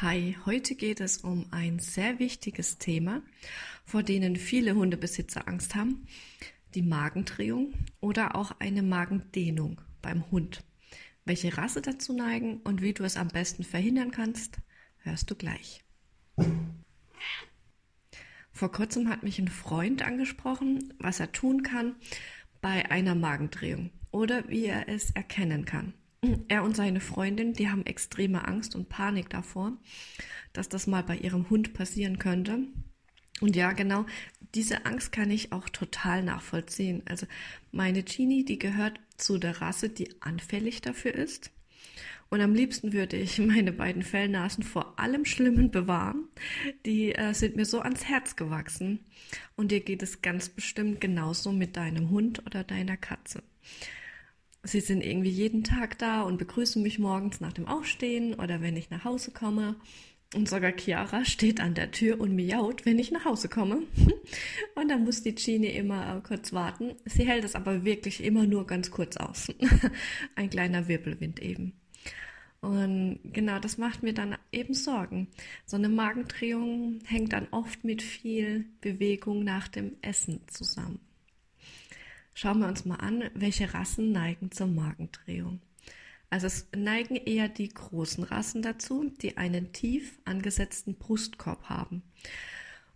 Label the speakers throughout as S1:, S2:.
S1: Hi, heute geht es um ein sehr wichtiges Thema, vor denen viele Hundebesitzer Angst haben, die Magendrehung oder auch eine Magendehnung beim Hund. Welche Rasse dazu neigen und wie du es am besten verhindern kannst, hörst du gleich. Vor kurzem hat mich ein Freund angesprochen, was er tun kann bei einer Magendrehung oder wie er es erkennen kann. Er und seine Freundin, die haben extreme Angst und Panik davor, dass das mal bei ihrem Hund passieren könnte. Und ja, genau, diese Angst kann ich auch total nachvollziehen. Also meine Genie, die gehört zu der Rasse, die anfällig dafür ist. Und am liebsten würde ich meine beiden Fellnasen vor allem Schlimmen bewahren. Die äh, sind mir so ans Herz gewachsen. Und dir geht es ganz bestimmt genauso mit deinem Hund oder deiner Katze. Sie sind irgendwie jeden Tag da und begrüßen mich morgens nach dem Aufstehen oder wenn ich nach Hause komme. Und sogar Chiara steht an der Tür und miaut, wenn ich nach Hause komme. Und dann muss die Genie immer äh, kurz warten. Sie hält es aber wirklich immer nur ganz kurz aus. Ein kleiner Wirbelwind eben. Und genau, das macht mir dann eben Sorgen. So eine Magendrehung hängt dann oft mit viel Bewegung nach dem Essen zusammen. Schauen wir uns mal an, welche Rassen neigen zur Magendrehung. Also es neigen eher die großen Rassen dazu, die einen tief angesetzten Brustkorb haben.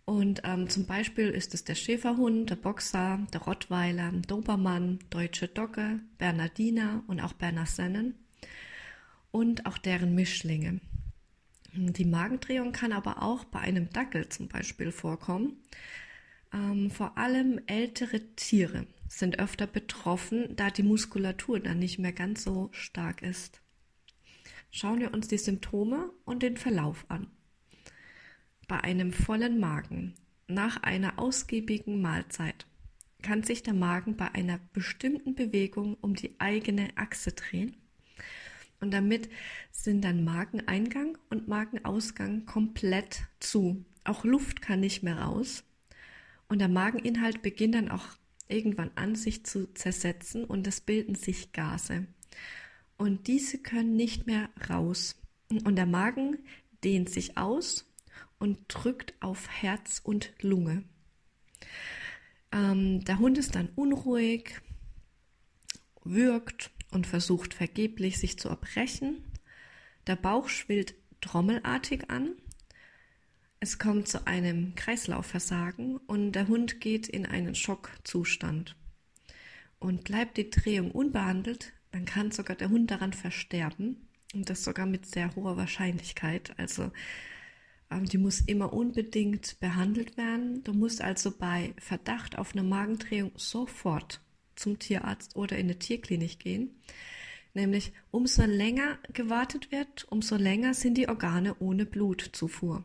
S1: Und ähm, zum Beispiel ist es der Schäferhund, der Boxer, der Rottweiler, Dobermann, Deutsche Dogge, Bernardiner und auch Berner Sennen und auch deren Mischlinge. Die Magendrehung kann aber auch bei einem Dackel zum Beispiel vorkommen. Ähm, vor allem ältere Tiere sind öfter betroffen, da die Muskulatur dann nicht mehr ganz so stark ist. Schauen wir uns die Symptome und den Verlauf an. Bei einem vollen Magen nach einer ausgiebigen Mahlzeit kann sich der Magen bei einer bestimmten Bewegung um die eigene Achse drehen. Und damit sind dann Mageneingang und Magenausgang komplett zu. Auch Luft kann nicht mehr raus. Und der Mageninhalt beginnt dann auch irgendwann an, sich zu zersetzen und es bilden sich Gase. Und diese können nicht mehr raus. Und der Magen dehnt sich aus und drückt auf Herz und Lunge. Ähm, der Hund ist dann unruhig, wirkt und versucht vergeblich sich zu erbrechen. Der Bauch schwillt trommelartig an es kommt zu einem Kreislaufversagen und der Hund geht in einen Schockzustand. Und bleibt die Drehung unbehandelt, dann kann sogar der Hund daran versterben und das sogar mit sehr hoher Wahrscheinlichkeit. Also ähm, die muss immer unbedingt behandelt werden. Du musst also bei Verdacht auf eine Magendrehung sofort zum Tierarzt oder in eine Tierklinik gehen. Nämlich umso länger gewartet wird, umso länger sind die Organe ohne Blutzufuhr.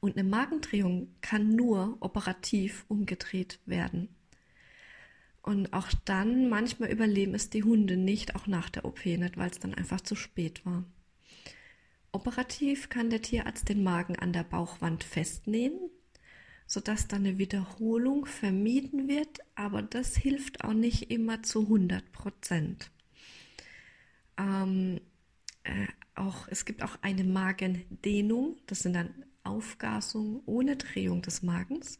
S1: Und eine Magendrehung kann nur operativ umgedreht werden. Und auch dann, manchmal überleben es die Hunde nicht, auch nach der OP nicht, weil es dann einfach zu spät war. Operativ kann der Tierarzt den Magen an der Bauchwand festnähen, sodass dann eine Wiederholung vermieden wird, aber das hilft auch nicht immer zu 100 Prozent. Ähm, äh, auch, es gibt auch eine Magendehnung, das sind dann Aufgasung ohne Drehung des Magens.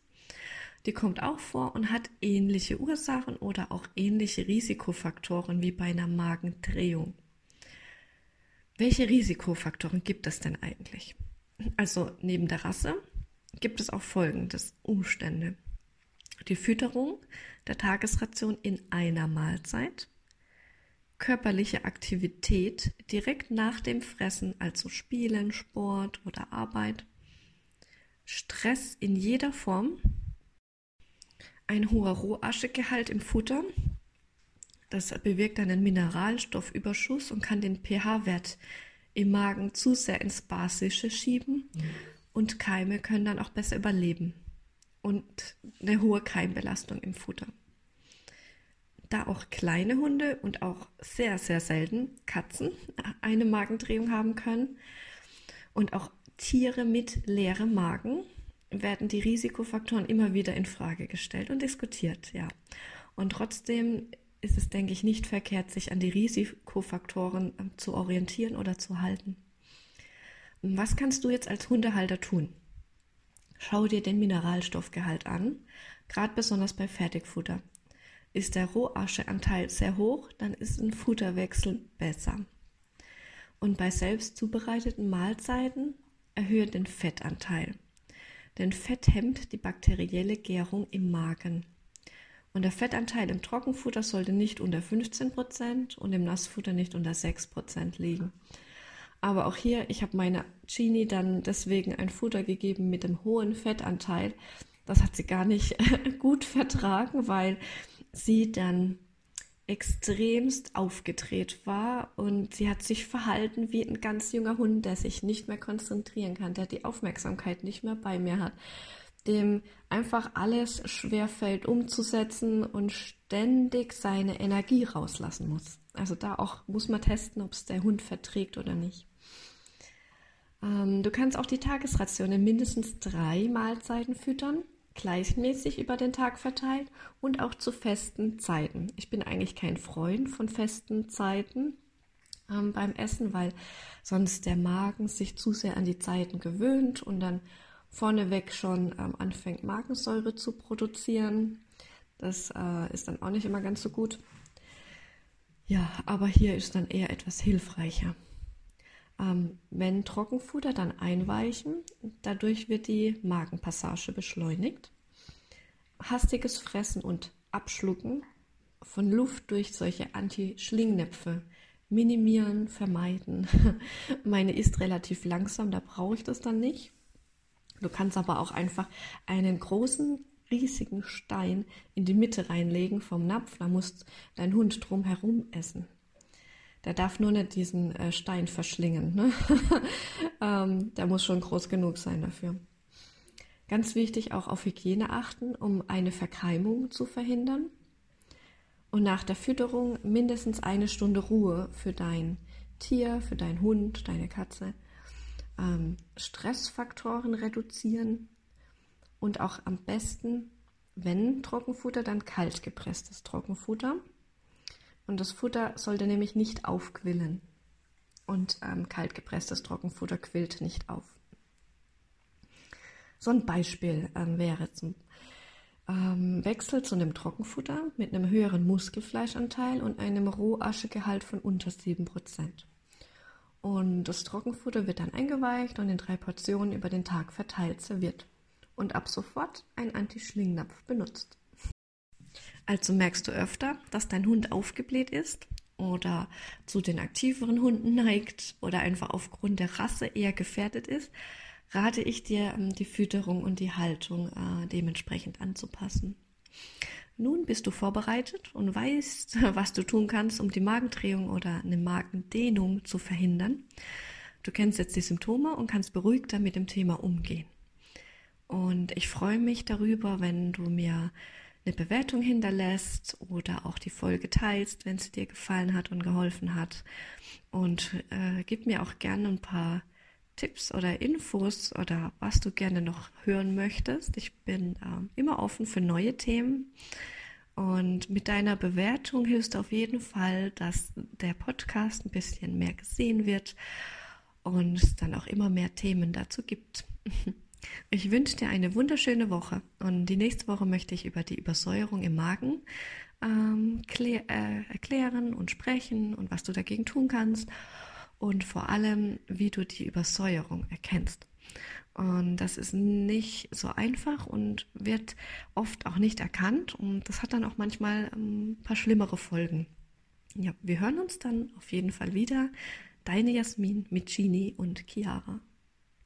S1: Die kommt auch vor und hat ähnliche Ursachen oder auch ähnliche Risikofaktoren wie bei einer Magendrehung. Welche Risikofaktoren gibt es denn eigentlich? Also neben der Rasse gibt es auch folgendes Umstände. Die Fütterung der Tagesration in einer Mahlzeit, körperliche Aktivität direkt nach dem Fressen, also Spielen, Sport oder Arbeit, Stress in jeder Form, ein hoher Rohaschegehalt im Futter, das bewirkt einen Mineralstoffüberschuss und kann den pH-Wert im Magen zu sehr ins Basische schieben. Und Keime können dann auch besser überleben. Und eine hohe Keimbelastung im Futter. Da auch kleine Hunde und auch sehr, sehr selten Katzen eine Magendrehung haben können. Und auch Tiere mit leerem Magen werden die Risikofaktoren immer wieder in Frage gestellt und diskutiert, ja. Und trotzdem ist es, denke ich, nicht verkehrt, sich an die Risikofaktoren ähm, zu orientieren oder zu halten. Was kannst du jetzt als Hundehalter tun? Schau dir den Mineralstoffgehalt an, gerade besonders bei Fertigfutter. Ist der Rohascheanteil sehr hoch, dann ist ein Futterwechsel besser. Und bei selbst zubereiteten Mahlzeiten erhöhe den Fettanteil. Denn Fett hemmt die bakterielle Gärung im Magen. Und der Fettanteil im Trockenfutter sollte nicht unter 15% und im Nassfutter nicht unter 6% liegen. Aber auch hier, ich habe meiner Genie dann deswegen ein Futter gegeben mit dem hohen Fettanteil. Das hat sie gar nicht gut vertragen, weil sie dann extremst aufgedreht war und sie hat sich verhalten wie ein ganz junger Hund, der sich nicht mehr konzentrieren kann, der die Aufmerksamkeit nicht mehr bei mir hat, dem einfach alles schwerfällt umzusetzen und ständig seine Energie rauslassen muss. Also da auch muss man testen, ob es der Hund verträgt oder nicht. Ähm, du kannst auch die Tagesration in mindestens drei Mahlzeiten füttern gleichmäßig über den Tag verteilt und auch zu festen Zeiten. Ich bin eigentlich kein Freund von festen Zeiten ähm, beim Essen, weil sonst der Magen sich zu sehr an die Zeiten gewöhnt und dann vorneweg schon ähm, anfängt, Magensäure zu produzieren. Das äh, ist dann auch nicht immer ganz so gut. Ja, aber hier ist dann eher etwas hilfreicher. Ähm, wenn Trockenfutter, dann einweichen. Dadurch wird die Magenpassage beschleunigt. Hastiges Fressen und Abschlucken von Luft durch solche Anti-Schlingnäpfe minimieren, vermeiden. Meine ist relativ langsam, da brauche ich das dann nicht. Du kannst aber auch einfach einen großen, riesigen Stein in die Mitte reinlegen vom Napf. Da muss dein Hund drum herum essen. Der darf nur nicht diesen äh, Stein verschlingen. Ne? ähm, der muss schon groß genug sein dafür. Ganz wichtig auch auf Hygiene achten, um eine Verkeimung zu verhindern. Und nach der Fütterung mindestens eine Stunde Ruhe für dein Tier, für deinen Hund, deine Katze. Ähm, Stressfaktoren reduzieren und auch am besten, wenn Trockenfutter, dann kalt gepresstes Trockenfutter. Und das Futter sollte nämlich nicht aufquillen. Und ähm, kaltgepresstes Trockenfutter quillt nicht auf. So ein Beispiel ähm, wäre zum ähm, Wechsel zu einem Trockenfutter mit einem höheren Muskelfleischanteil und einem Rohaschegehalt von unter 7%. Und das Trockenfutter wird dann eingeweicht und in drei Portionen über den Tag verteilt serviert. Und ab sofort ein Anti-Schlingnapf benutzt. Also merkst du öfter, dass dein Hund aufgebläht ist oder zu den aktiveren Hunden neigt oder einfach aufgrund der Rasse eher gefährdet ist, rate ich dir, ähm, die Fütterung und die Haltung äh, dementsprechend anzupassen. Nun bist du vorbereitet und weißt, was du tun kannst, um die Magendrehung oder eine Magendehnung zu verhindern. Du kennst jetzt die Symptome und kannst beruhigter mit dem Thema umgehen. Und ich freue mich darüber, wenn du mir eine Bewertung hinterlässt oder auch die Folge teilst, wenn sie dir gefallen hat und geholfen hat. Und äh, gib mir auch gerne ein paar Tipps oder Infos oder was du gerne noch hören möchtest. Ich bin äh, immer offen für neue Themen. Und mit deiner Bewertung hilfst du auf jeden Fall, dass der Podcast ein bisschen mehr gesehen wird und es dann auch immer mehr Themen dazu gibt. Ich wünsche dir eine wunderschöne Woche und die nächste Woche möchte ich über die Übersäuerung im Magen ähm, äh, erklären und sprechen und was du dagegen tun kannst und vor allem, wie du die Übersäuerung erkennst. Und das ist nicht so einfach und wird oft auch nicht erkannt und das hat dann auch manchmal ähm, ein paar schlimmere Folgen. Ja, wir hören uns dann auf jeden Fall wieder. Deine Jasmin mit Genie und Chiara.